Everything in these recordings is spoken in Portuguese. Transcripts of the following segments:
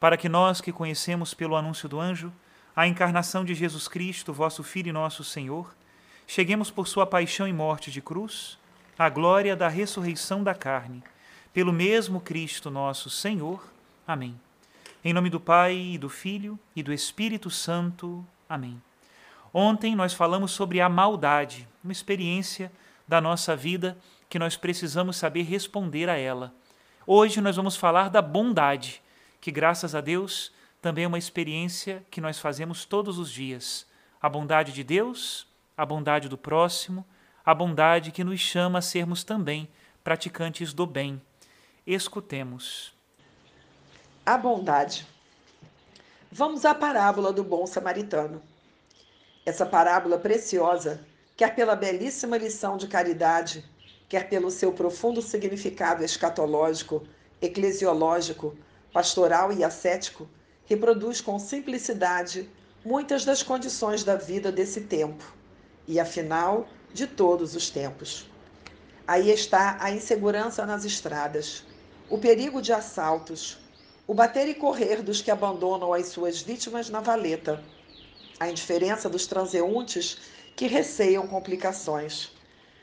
para que nós que conhecemos pelo anúncio do anjo a encarnação de Jesus Cristo, vosso Filho e nosso Senhor, cheguemos por sua paixão e morte de cruz à glória da ressurreição da carne, pelo mesmo Cristo nosso Senhor. Amém. Em nome do Pai e do Filho e do Espírito Santo. Amém. Ontem nós falamos sobre a maldade, uma experiência da nossa vida que nós precisamos saber responder a ela. Hoje nós vamos falar da bondade que graças a Deus também é uma experiência que nós fazemos todos os dias. A bondade de Deus, a bondade do próximo, a bondade que nos chama a sermos também praticantes do bem. Escutemos. A bondade. Vamos à parábola do bom samaritano. Essa parábola preciosa, quer pela belíssima lição de caridade, quer pelo seu profundo significado escatológico, eclesiológico, pastoral e ascético, reproduz com simplicidade muitas das condições da vida desse tempo e, afinal, de todos os tempos. Aí está a insegurança nas estradas, o perigo de assaltos, o bater e correr dos que abandonam as suas vítimas na valeta, a indiferença dos transeuntes que receiam complicações,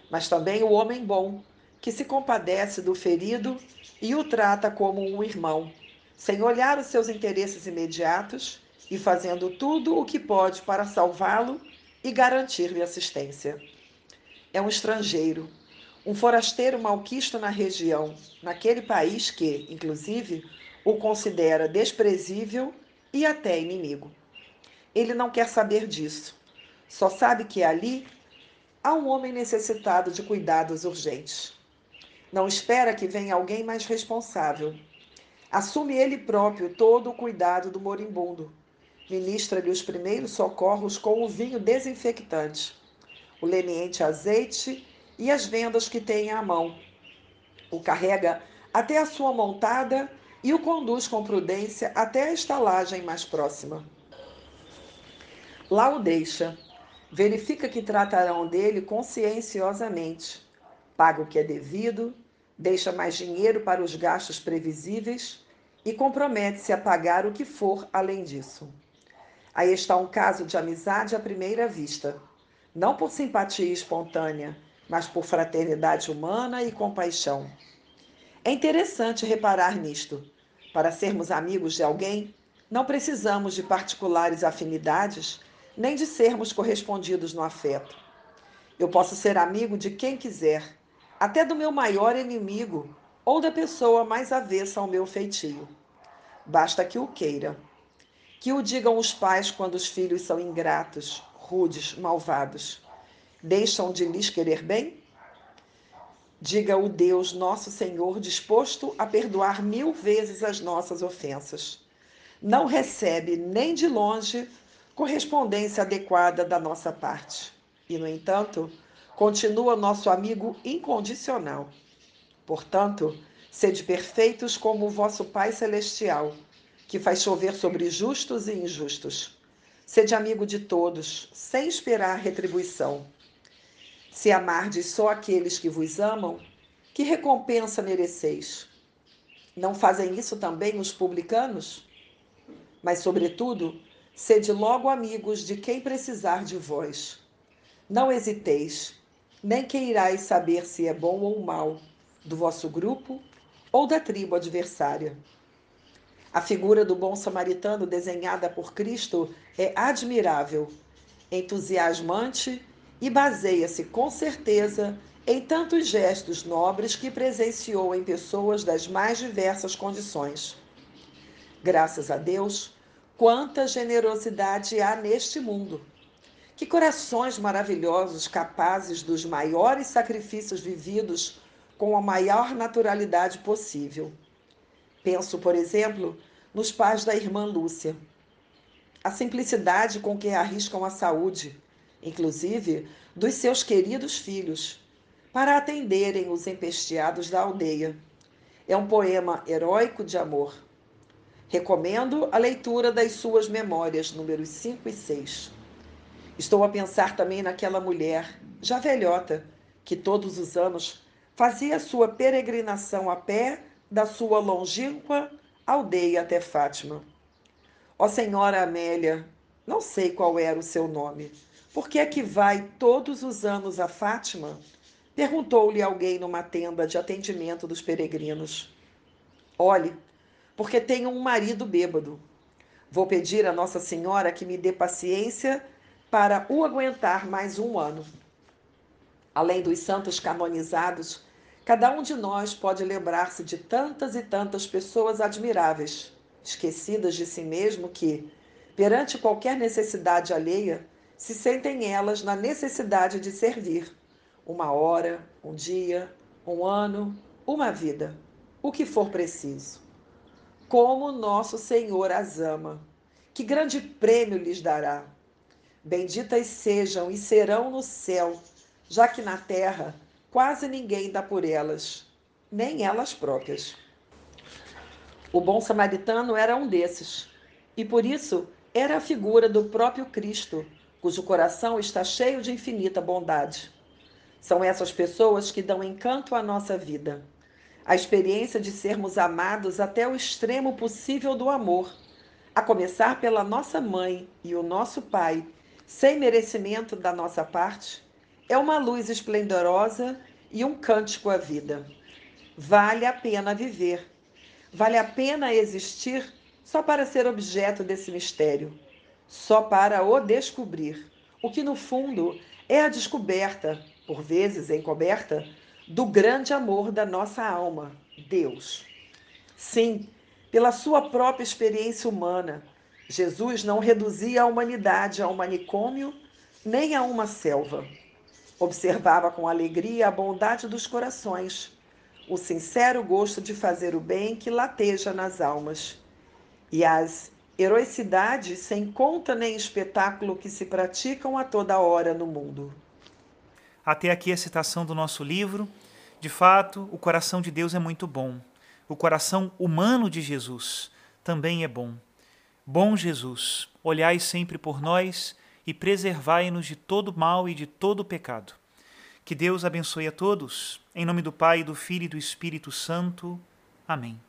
mas também o homem bom, que se compadece do ferido e o trata como um irmão sem olhar os seus interesses imediatos e fazendo tudo o que pode para salvá-lo e garantir-lhe assistência. É um estrangeiro, um forasteiro malquisto na região, naquele país que, inclusive, o considera desprezível e até inimigo. Ele não quer saber disso. Só sabe que ali há um homem necessitado de cuidados urgentes. Não espera que venha alguém mais responsável Assume ele próprio todo o cuidado do moribundo. Ministra-lhe os primeiros socorros com o vinho desinfectante, o leniente azeite e as vendas que tem à mão. O carrega até a sua montada e o conduz com prudência até a estalagem mais próxima. Lá o deixa. Verifica que tratarão dele conscienciosamente. Paga o que é devido, deixa mais dinheiro para os gastos previsíveis e compromete-se a pagar o que for além disso. Aí está um caso de amizade à primeira vista, não por simpatia espontânea, mas por fraternidade humana e compaixão. É interessante reparar nisto. Para sermos amigos de alguém, não precisamos de particulares afinidades, nem de sermos correspondidos no afeto. Eu posso ser amigo de quem quiser, até do meu maior inimigo, ou da pessoa mais avessa ao meu feitio. Basta que o queira. Que o digam os pais quando os filhos são ingratos, rudes, malvados. Deixam de lhes querer bem? Diga o Deus, nosso Senhor, disposto a perdoar mil vezes as nossas ofensas. Não recebe nem de longe correspondência adequada da nossa parte. E, no entanto, continua nosso amigo incondicional. Portanto, sede perfeitos como o vosso Pai Celestial, que faz chover sobre justos e injustos. Sede amigo de todos, sem esperar retribuição. Se amardes só aqueles que vos amam, que recompensa mereceis? Não fazem isso também os publicanos? Mas, sobretudo, sede logo amigos de quem precisar de vós. Não hesiteis, nem queirais saber se é bom ou mal, do vosso grupo ou da tribo adversária. A figura do bom samaritano desenhada por Cristo é admirável, entusiasmante e baseia-se com certeza em tantos gestos nobres que presenciou em pessoas das mais diversas condições. Graças a Deus, quanta generosidade há neste mundo! Que corações maravilhosos capazes dos maiores sacrifícios vividos com a maior naturalidade possível. Penso, por exemplo, nos pais da irmã Lúcia. A simplicidade com que arriscam a saúde, inclusive dos seus queridos filhos, para atenderem os empesteados da aldeia. É um poema heróico de amor. Recomendo a leitura das suas memórias, números 5 e 6. Estou a pensar também naquela mulher, já velhota, que todos os anos fazia sua peregrinação a pé da sua longínqua aldeia até Fátima. Ó Senhora Amélia, não sei qual era o seu nome. Por que é que vai todos os anos a Fátima? Perguntou-lhe alguém numa tenda de atendimento dos peregrinos. Olhe, porque tenho um marido bêbado. Vou pedir a Nossa Senhora que me dê paciência para o aguentar mais um ano. Além dos santos canonizados, Cada um de nós pode lembrar-se de tantas e tantas pessoas admiráveis, esquecidas de si mesmo, que, perante qualquer necessidade alheia, se sentem elas na necessidade de servir. Uma hora, um dia, um ano, uma vida, o que for preciso. Como nosso Senhor as ama, que grande prêmio lhes dará. Benditas sejam e serão no céu, já que na terra quase ninguém dá por elas, nem elas próprias. O bom samaritano era um desses, e por isso era a figura do próprio Cristo, cujo coração está cheio de infinita bondade. São essas pessoas que dão encanto à nossa vida. A experiência de sermos amados até o extremo possível do amor, a começar pela nossa mãe e o nosso pai, sem merecimento da nossa parte, é uma luz esplendorosa e um cântico à vida. Vale a pena viver. Vale a pena existir só para ser objeto desse mistério, só para o descobrir, o que no fundo é a descoberta, por vezes encoberta, do grande amor da nossa alma, Deus. Sim, pela sua própria experiência humana, Jesus não reduzia a humanidade a um manicômio nem a uma selva. Observava com alegria a bondade dos corações, o sincero gosto de fazer o bem que lateja nas almas, e as heroicidades sem conta nem espetáculo que se praticam a toda hora no mundo. Até aqui a citação do nosso livro. De fato, o coração de Deus é muito bom. O coração humano de Jesus também é bom. Bom Jesus, olhai sempre por nós e preservai-nos de todo mal e de todo pecado. Que Deus abençoe a todos. Em nome do Pai, do Filho e do Espírito Santo. Amém.